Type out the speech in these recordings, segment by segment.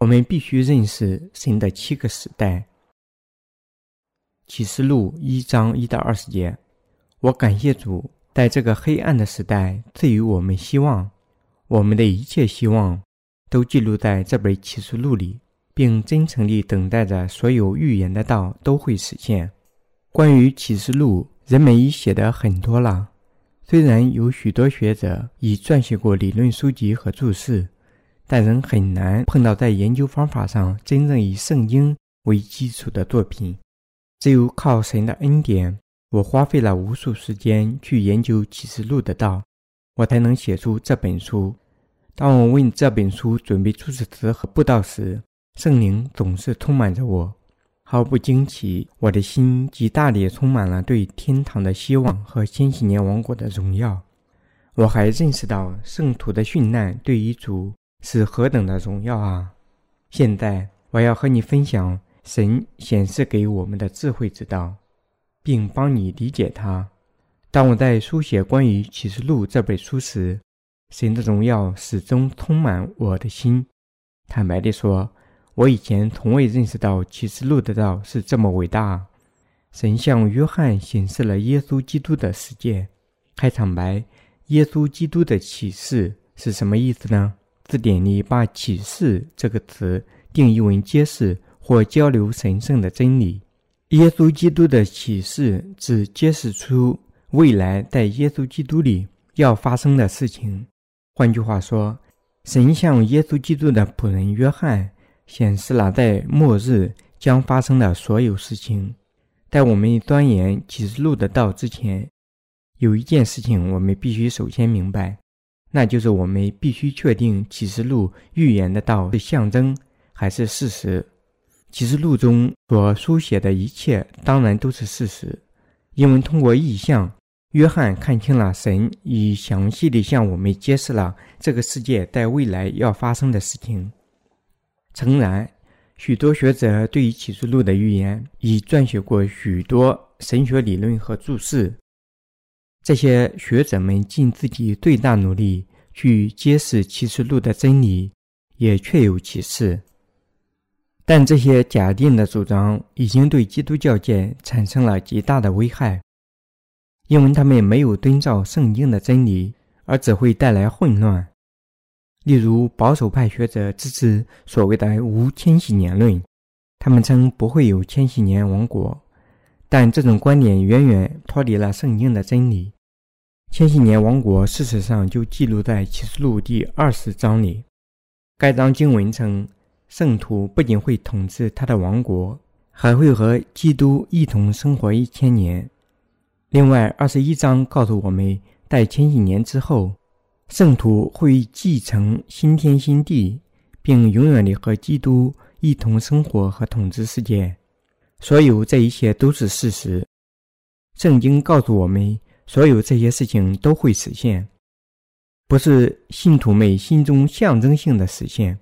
我们必须认识神的七个时代。启示录一章一到二十节，我感谢主，在这个黑暗的时代赐予我们希望。我们的一切希望都记录在这本启示录里，并真诚地等待着所有预言的道都会实现。关于启示录，人们已写的很多了。虽然有许多学者已撰写过理论书籍和注释，但仍很难碰到在研究方法上真正以圣经为基础的作品。只有靠神的恩典，我花费了无数时间去研究启示录的道，我才能写出这本书。当我为这本书准备注释词和布道时，圣灵总是充满着我。毫不惊奇，我的心极大地充满了对天堂的希望和千禧年王国的荣耀。我还认识到圣徒的殉难对于主是何等的荣耀啊！现在我要和你分享神显示给我们的智慧之道，并帮你理解它。当我在书写关于启示录这本书时，神的荣耀始终充满我的心。坦白地说。我以前从未认识到启示录的道是这么伟大。神向约翰显示了耶稣基督的世界。开场白：耶稣基督的启示是什么意思呢？字典里把“启示”这个词定义为揭示或交流神圣的真理。耶稣基督的启示指揭示出未来在耶稣基督里要发生的事情。换句话说，神向耶稣基督的仆人约翰。显示了在末日将发生的所有事情。在我们钻研启示录的道之前，有一件事情我们必须首先明白，那就是我们必须确定启示录预言的道是象征还是事实。启示录中所书写的一切当然都是事实，因为通过意象，约翰看清了神已详细地向我们揭示了这个世界在未来要发生的事情。诚然，许多学者对于启示录的预言已撰写过许多神学理论和注释。这些学者们尽自己最大努力去揭示启示录的真理，也确有其事。但这些假定的主张已经对基督教界产生了极大的危害，因为他们没有遵照圣经的真理，而只会带来混乱。例如，保守派学者支持所谓的无千禧年论，他们称不会有千禧年王国，但这种观点远远脱离了圣经的真理。千禧年王国事实上就记录在启示录第二十章里。该章经文称，圣徒不仅会统治他的王国，还会和基督一同生活一千年。另外，二十一章告诉我们，在千禧年之后。圣徒会继承新天新地，并永远地和基督一同生活和统治世界。所有这一切都是事实。圣经告诉我们，所有这些事情都会实现，不是信徒们心中象征性的实现，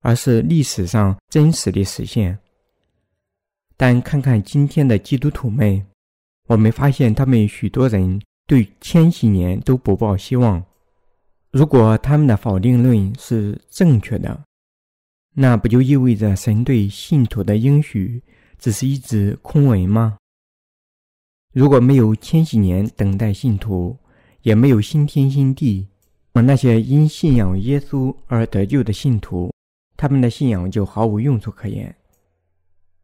而是历史上真实的实现。但看看今天的基督徒们，我们发现他们许多人对千禧年都不抱希望。如果他们的否定论是正确的，那不就意味着神对信徒的应许只是一纸空文吗？如果没有千禧年等待信徒，也没有新天新地，而那些因信仰耶稣而得救的信徒，他们的信仰就毫无用处可言。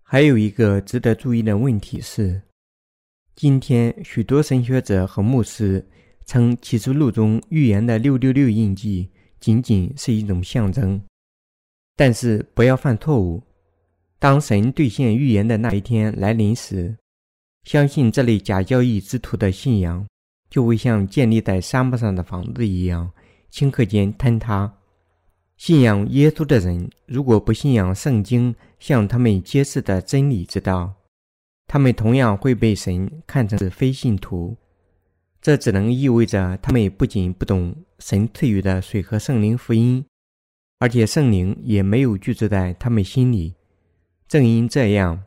还有一个值得注意的问题是，今天许多神学者和牧师。称启示录中预言的六六六印记仅仅是一种象征，但是不要犯错误。当神兑现预言的那一天来临时，相信这类假教义之徒的信仰就会像建立在沙漠上的房子一样，顷刻间坍塌。信仰耶稣的人如果不信仰圣经向他们揭示的真理之道，他们同样会被神看成是非信徒。这只能意味着他们不仅不懂神赐予的水和圣灵福音，而且圣灵也没有居住在他们心里。正因这样，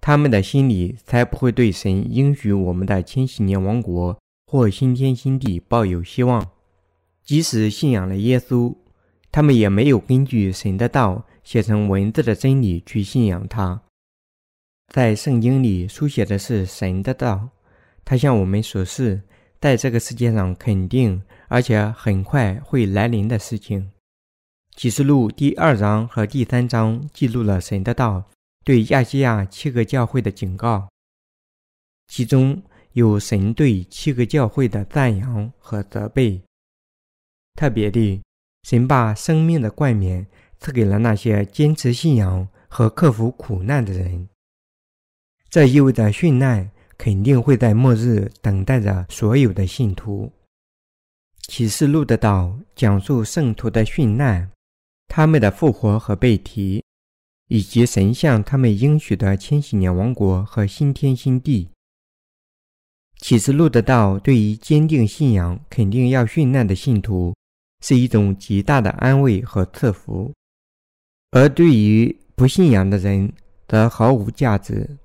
他们的心里才不会对神应许我们的千禧年王国或新天新地抱有希望。即使信仰了耶稣，他们也没有根据神的道写成文字的真理去信仰它。在圣经里书写的是神的道，他向我们所示，在这个世界上肯定而且很快会来临的事情。启示录第二章和第三章记录了神的道对亚细亚七个教会的警告，其中有神对七个教会的赞扬和责备。特别的，神把生命的冠冕赐给了那些坚持信仰和克服苦难的人。这意味着殉难肯定会在末日等待着所有的信徒。启示录的道讲述圣徒的殉难、他们的复活和被提，以及神向他们应许的千禧年王国和新天新地。启示录的道对于坚定信仰、肯定要殉难的信徒是一种极大的安慰和赐福，而对于不信仰的人则毫无价值。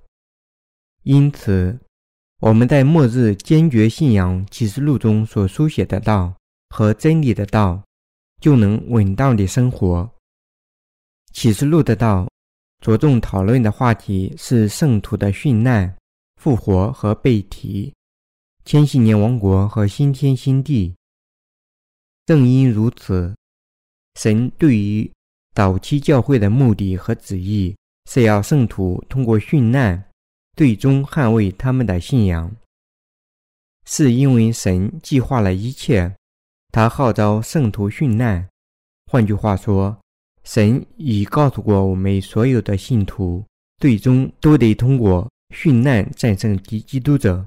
因此，我们在末日坚决信仰启示录中所书写的道和真理的道，就能稳当的生活。启示录的道着重讨论的话题是圣徒的殉难、复活和被提、千禧年王国和新天新地。正因如此，神对于早期教会的目的和旨意是要圣徒通过殉难。最终捍卫他们的信仰，是因为神计划了一切。他号召圣徒殉难。换句话说，神已告诉过我们所有的信徒，最终都得通过殉难战胜敌基督者。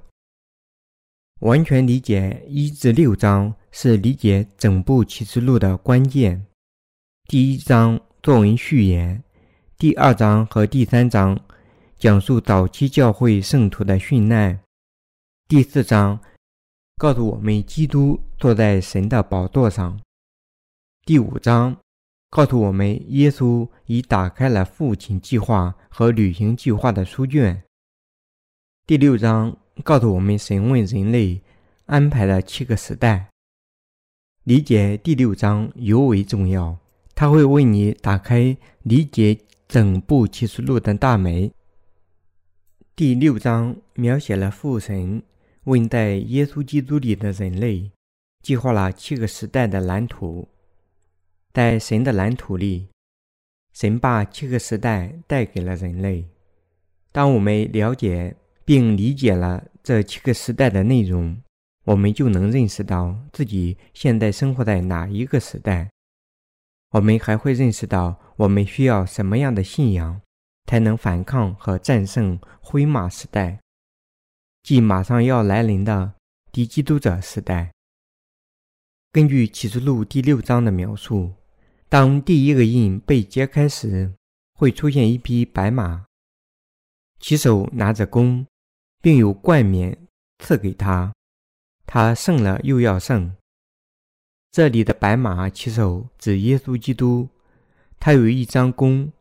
完全理解一至六章是理解整部启示录的关键。第一章作为序言，第二章和第三章。讲述早期教会圣徒的殉难。第四章告诉我们，基督坐在神的宝座上。第五章告诉我们，耶稣已打开了父亲计划和旅行计划的书卷。第六章告诉我们，神为人类安排了七个时代。理解第六章尤为重要，它会为你打开理解整部启示录的大门。第六章描写了父神为在耶稣基督里的人类计划了七个时代的蓝图。在神的蓝图里，神把七个时代带给了人类。当我们了解并理解了这七个时代的内容，我们就能认识到自己现在生活在哪一个时代。我们还会认识到我们需要什么样的信仰。才能反抗和战胜灰马时代，即马上要来临的敌基督者时代。根据启示录第六章的描述，当第一个印被揭开时，会出现一匹白马，其手拿着弓，并有冠冕赐给他，他胜了又要胜。这里的白马骑手指耶稣基督，他有一张弓。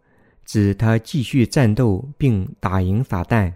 指他继续战斗并打赢撒旦。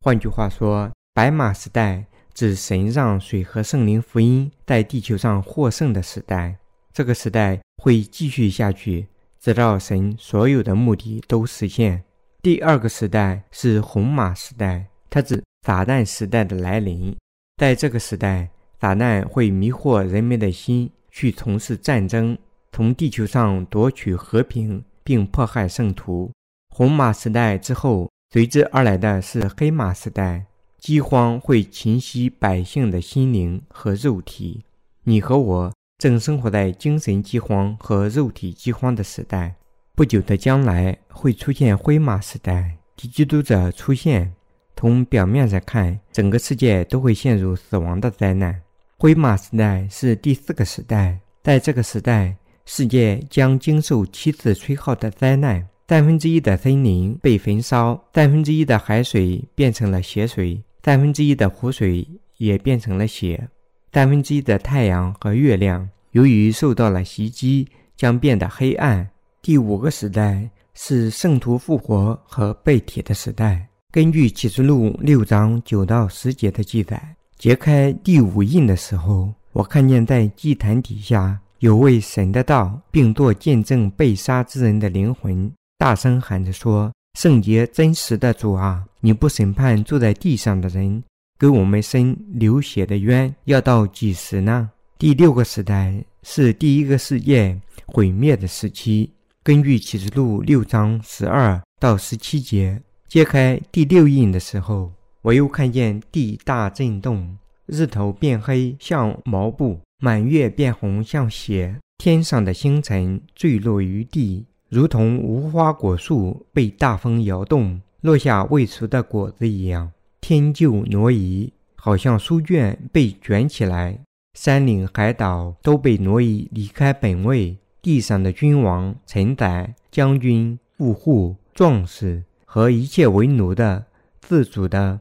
换句话说，白马时代指神让水和圣灵福音在地球上获胜的时代。这个时代会继续下去，直到神所有的目的都实现。第二个时代是红马时代，它指撒旦时代的来临。在这个时代，撒旦会迷惑人们的心，去从事战争，从地球上夺取和平。并迫害圣徒。红马时代之后，随之而来的是黑马时代。饥荒会侵袭百姓的心灵和肉体。你和我正生活在精神饥荒和肉体饥荒的时代。不久的将来会出现灰马时代，敌基督者出现。从表面上看，整个世界都会陷入死亡的灾难。灰马时代是第四个时代，在这个时代。世界将经受七次吹号的灾难：三分之一的森林被焚烧，三分之一的海水变成了血水，三分之一的湖水也变成了血，三分之一的太阳和月亮由于受到了袭击，将变得黑暗。第五个时代是圣徒复活和被提的时代。根据启示录六章九到十节的记载，揭开第五印的时候，我看见在祭坛底下。有位神的道，并做见证被杀之人的灵魂，大声喊着说：“圣洁真实的主啊，你不审判住在地上的人，给我们伸流血的冤，要到几时呢？”第六个时代是第一个世界毁灭的时期。根据启示录六章十二到十七节，揭开第六印的时候，我又看见地大震动，日头变黑像毛布。满月变红像血，天上的星辰坠落于地，如同无花果树被大风摇动落下未熟的果子一样。天就挪移，好像书卷被卷起来。山岭海岛都被挪移离开本位。地上的君王、臣宰、将军、富户、壮士和一切为奴的、自主的，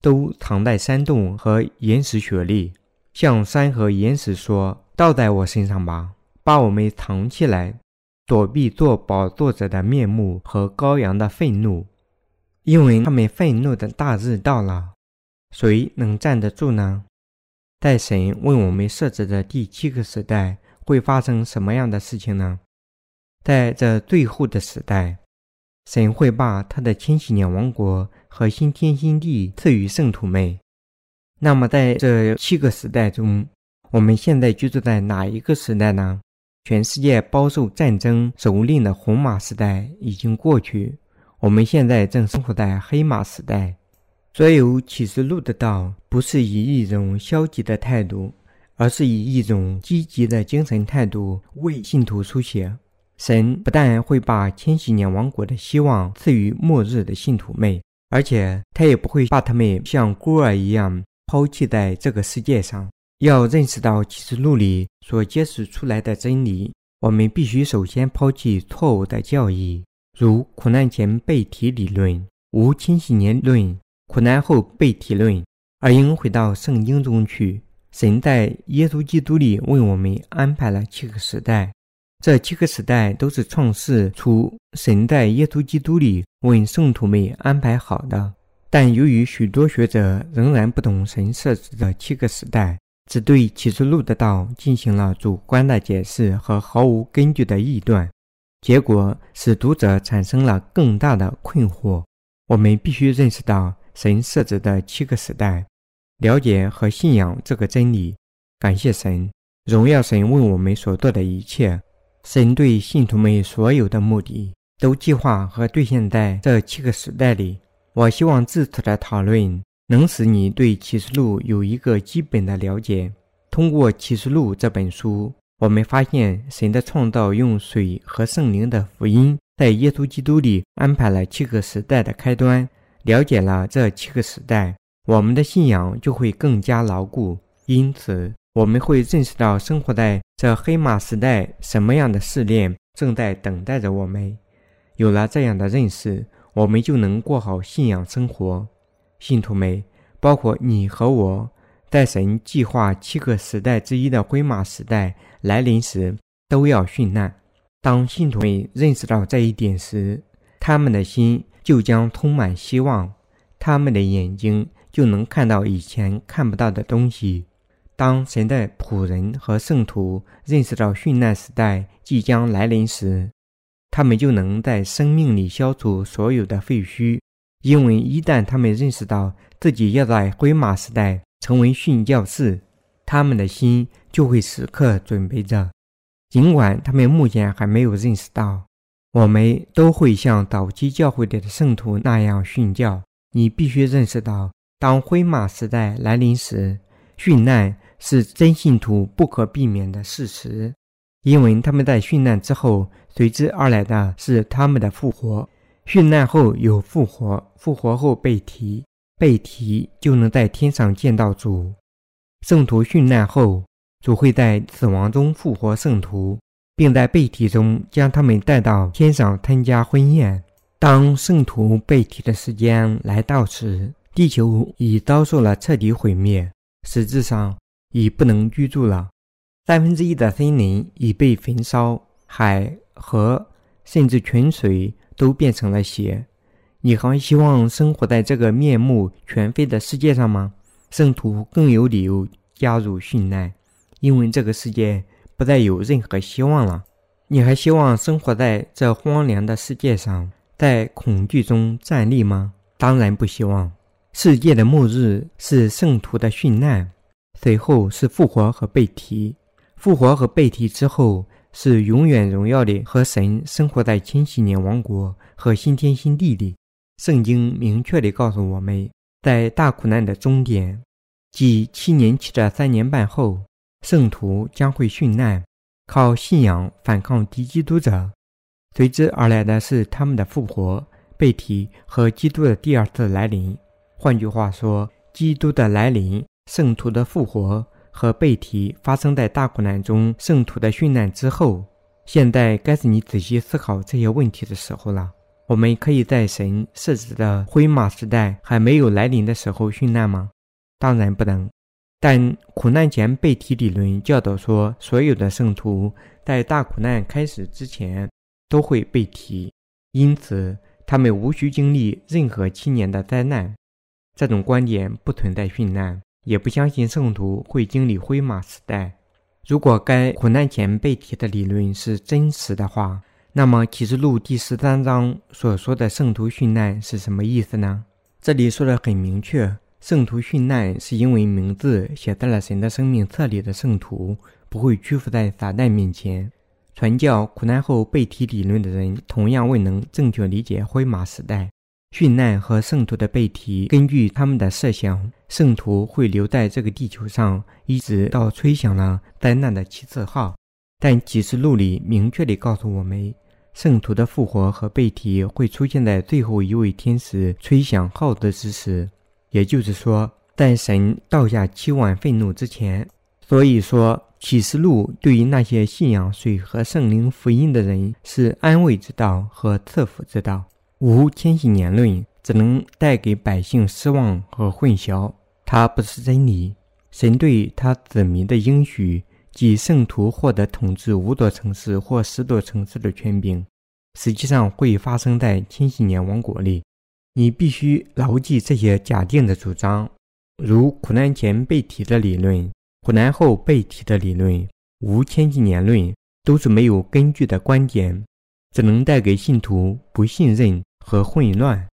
都藏在山洞和岩石穴里。向山和岩石说：“倒在我身上吧，把我们藏起来，躲避做宝座者的面目和羔羊的愤怒，因为他们愤怒的大日到了。谁能站得住呢？在神为我们设置的第七个时代会发生什么样的事情呢？在这最后的时代，神会把他的千禧年王国和新天新地赐予圣徒们。”那么，在这七个时代中，我们现在居住在哪一个时代呢？全世界饱受战争蹂躏的红马时代已经过去，我们现在正生活在黑马时代。所有启示录的道，不是以一种消极的态度，而是以一种积极的精神态度为信徒书写。神不但会把千禧年王国的希望赐予末日的信徒们，而且他也不会把他们像孤儿一样。抛弃在这个世界上，要认识到启示录里所揭示出来的真理，我们必须首先抛弃错误的教义，如苦难前被提理论、无千禧年论、苦难后被提论，而应回到圣经中去。神在耶稣基督里为我们安排了七个时代，这七个时代都是创世出神在耶稣基督里为圣徒们安排好的。但由于许多学者仍然不懂神设置的七个时代，只对启示录的道进行了主观的解释和毫无根据的臆断，结果使读者产生了更大的困惑。我们必须认识到神设置的七个时代，了解和信仰这个真理。感谢神，荣耀神为我们所做的一切。神对信徒们所有的目的，都计划和兑现在这七个时代里。我希望这次的讨论能使你对启示录有一个基本的了解。通过启示录这本书，我们发现神的创造用水和圣灵的福音，在耶稣基督里安排了七个时代的开端。了解了这七个时代，我们的信仰就会更加牢固。因此，我们会认识到生活在这黑马时代什么样的试炼正在等待着我们。有了这样的认识。我们就能过好信仰生活。信徒们，包括你和我，在神计划七个时代之一的灰马时代来临时，都要殉难。当信徒们认识到这一点时，他们的心就将充满希望，他们的眼睛就能看到以前看不到的东西。当神的仆人和圣徒认识到殉难时代即将来临时，他们就能在生命里消除所有的废墟，因为一旦他们认识到自己要在灰马时代成为殉教士，他们的心就会时刻准备着。尽管他们目前还没有认识到，我们都会像早期教会里的圣徒那样殉教。你必须认识到，当灰马时代来临时，殉难是真信徒不可避免的事实。因为他们在殉难之后，随之而来的是他们的复活。殉难后有复活，复活后被提，被提就能在天上见到主。圣徒殉难后，主会在死亡中复活圣徒，并在背体中将他们带到天上参加婚宴。当圣徒背体的时间来到时，地球已遭受了彻底毁灭，实质上已不能居住了。三分之一的森林已被焚烧，海、河甚至泉水都变成了血。你还希望生活在这个面目全非的世界上吗？圣徒更有理由加入殉难，因为这个世界不再有任何希望了。你还希望生活在这荒凉的世界上，在恐惧中站立吗？当然不希望。世界的末日是圣徒的殉难，随后是复活和被提。复活和被提之后，是永远荣耀的和神生活在千禧年王国和新天新地里。圣经明确地告诉我们，在大苦难的终点，即七年期的三年半后，圣徒将会殉难。靠信仰反抗敌基督者，随之而来的是他们的复活、被提和基督的第二次来临。换句话说，基督的来临、圣徒的复活和被提发生在大苦难中圣徒的殉难之后。现在该是你仔细思考这些问题的时候了。我们可以在神设置的灰马时代还没有来临的时候殉难吗？当然不能。但苦难前被提理论教导说，所有的圣徒在大苦难开始之前都会被提，因此他们无需经历任何七年的灾难。这种观点不存在殉难，也不相信圣徒会经历灰马时代。如果该苦难前被提的理论是真实的话，那么启示录第十三章所说的圣徒殉难是什么意思呢？这里说的很明确。圣徒殉难是因为名字写在了神的生命册里的圣徒不会屈服在撒旦面前。传教苦难后被提理论的人同样未能正确理解灰马时代殉难和圣徒的被提。根据他们的设想，圣徒会留在这个地球上，一直到吹响了灾难的七次号。但启示录里明确地告诉我们，圣徒的复活和被提会出现在最后一位天使吹响号子之时。也就是说，在神倒下七万愤怒之前，所以说启示录对于那些信仰水和圣灵福音的人是安慰之道和赐福之道。无千禧年论只能带给百姓失望和混淆，它不是真理。神对他子民的应许，即圣徒获得统治五座城市或十座城市的权柄，实际上会发生在千禧年王国里。你必须牢记这些假定的主张，如苦难前被提的理论、苦难后被提的理论、无千禧年论，都是没有根据的观点，只能带给信徒不信任和混乱。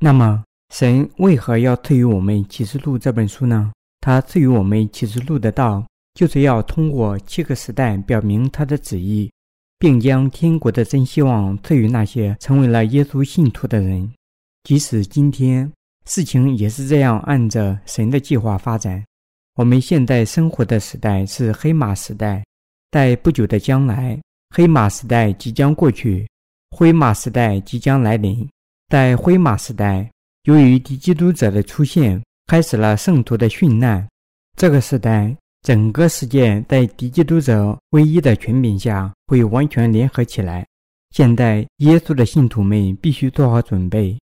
那么，神为何要赐予我们《启示录》这本书呢？他赐予我们《启示录》的道，就是要通过七个时代表明他的旨意，并将天国的真希望赐予那些成为了耶稣信徒的人。即使今天事情也是这样按着神的计划发展。我们现在生活的时代是黑马时代，在不久的将来，黑马时代即将过去，灰马时代即将来临。在灰马时代，由于敌基督者的出现，开始了圣徒的殉难。这个时代，整个世界在敌基督者唯一的权柄下会完全联合起来。现在，耶稣的信徒们必须做好准备。